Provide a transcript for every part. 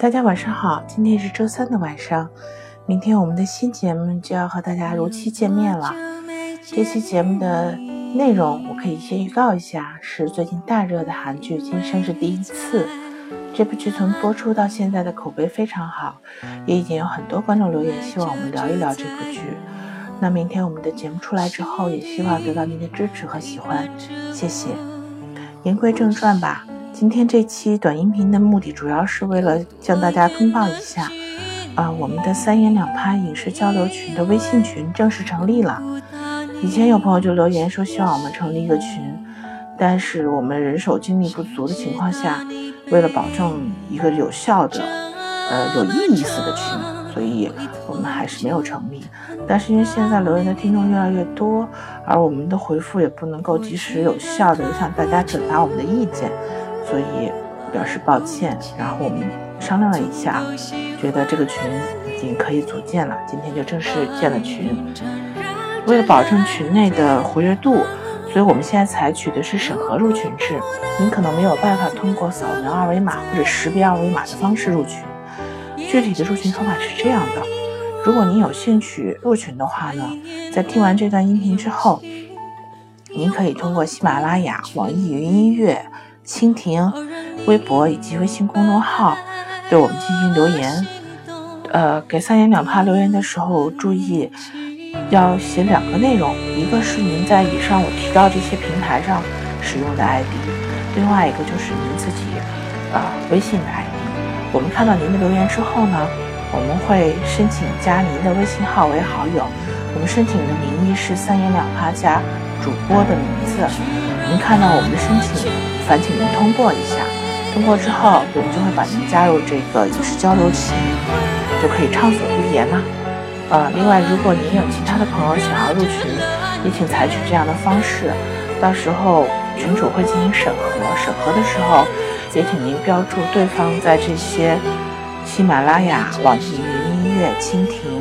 大家晚上好，今天是周三的晚上，明天我们的新节目就要和大家如期见面了。这期节目的内容我可以先预告一下，是最近大热的韩剧《今生是第一次》。这部剧从播出到现在的口碑非常好，也已经有很多观众留言希望我们聊一聊这部剧。那明天我们的节目出来之后，也希望得到您的支持和喜欢，谢谢。言归正传吧。今天这期短音频的目的主要是为了向大家通报一下，啊，我们的三言两拍影视交流群的微信群正式成立了。以前有朋友就留言说希望我们成立一个群，但是我们人手精力不足的情况下，为了保证一个有效的、呃有意义思的群，所以我们还是没有成立。但是因为现在留言的听众越来越多，而我们的回复也不能够及时有效的向大家转达我们的意见。所以表示抱歉，然后我们商量了一下，觉得这个群已经可以组建了，今天就正式建了群。为了保证群内的活跃度，所以我们现在采取的是审核入群制。您可能没有办法通过扫描二维码或者识别二维码的方式入群。具体的入群方法是这样的：如果您有兴趣入群的话呢，在听完这段音频之后，您可以通过喜马拉雅、网易云音乐。蜻蜓、微博以及微信公众号对我们进行留言。呃，给三言两拍留言的时候，注意要写两个内容：一个是您在以上我提到这些平台上使用的 ID，另外一个就是您自己呃微信的 ID。我们看到您的留言之后呢，我们会申请加您的微信号为好友。我们申请的名义是三言两拍加主播的名字。您看到我们的申请。烦请您通过一下，通过之后，我们就会把您加入这个影视交流群，就可以畅所欲言了。呃，另外，如果您有其他的朋友想要入群，也请采取这样的方式，到时候群主会进行审核，审核的时候也请您标注对方在这些喜马拉雅、网易云音乐、蜻蜓、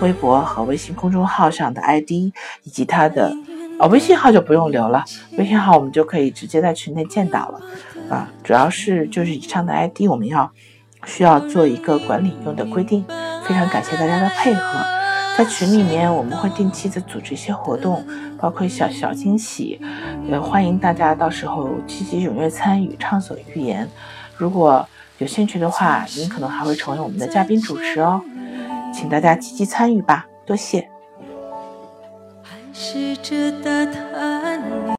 微博和微信公众号上的 ID 以及他的。哦，微信号就不用留了，微信号我们就可以直接在群内见到了，啊，主要是就是以上的 ID 我们要需要做一个管理用的规定，非常感谢大家的配合，在群里面我们会定期的组织一些活动，包括小小惊喜，也欢迎大家到时候积极踊跃参与，畅所欲言。如果有兴趣的话，您可能还会成为我们的嘉宾主持哦，请大家积极参与吧，多谢。试着打探你。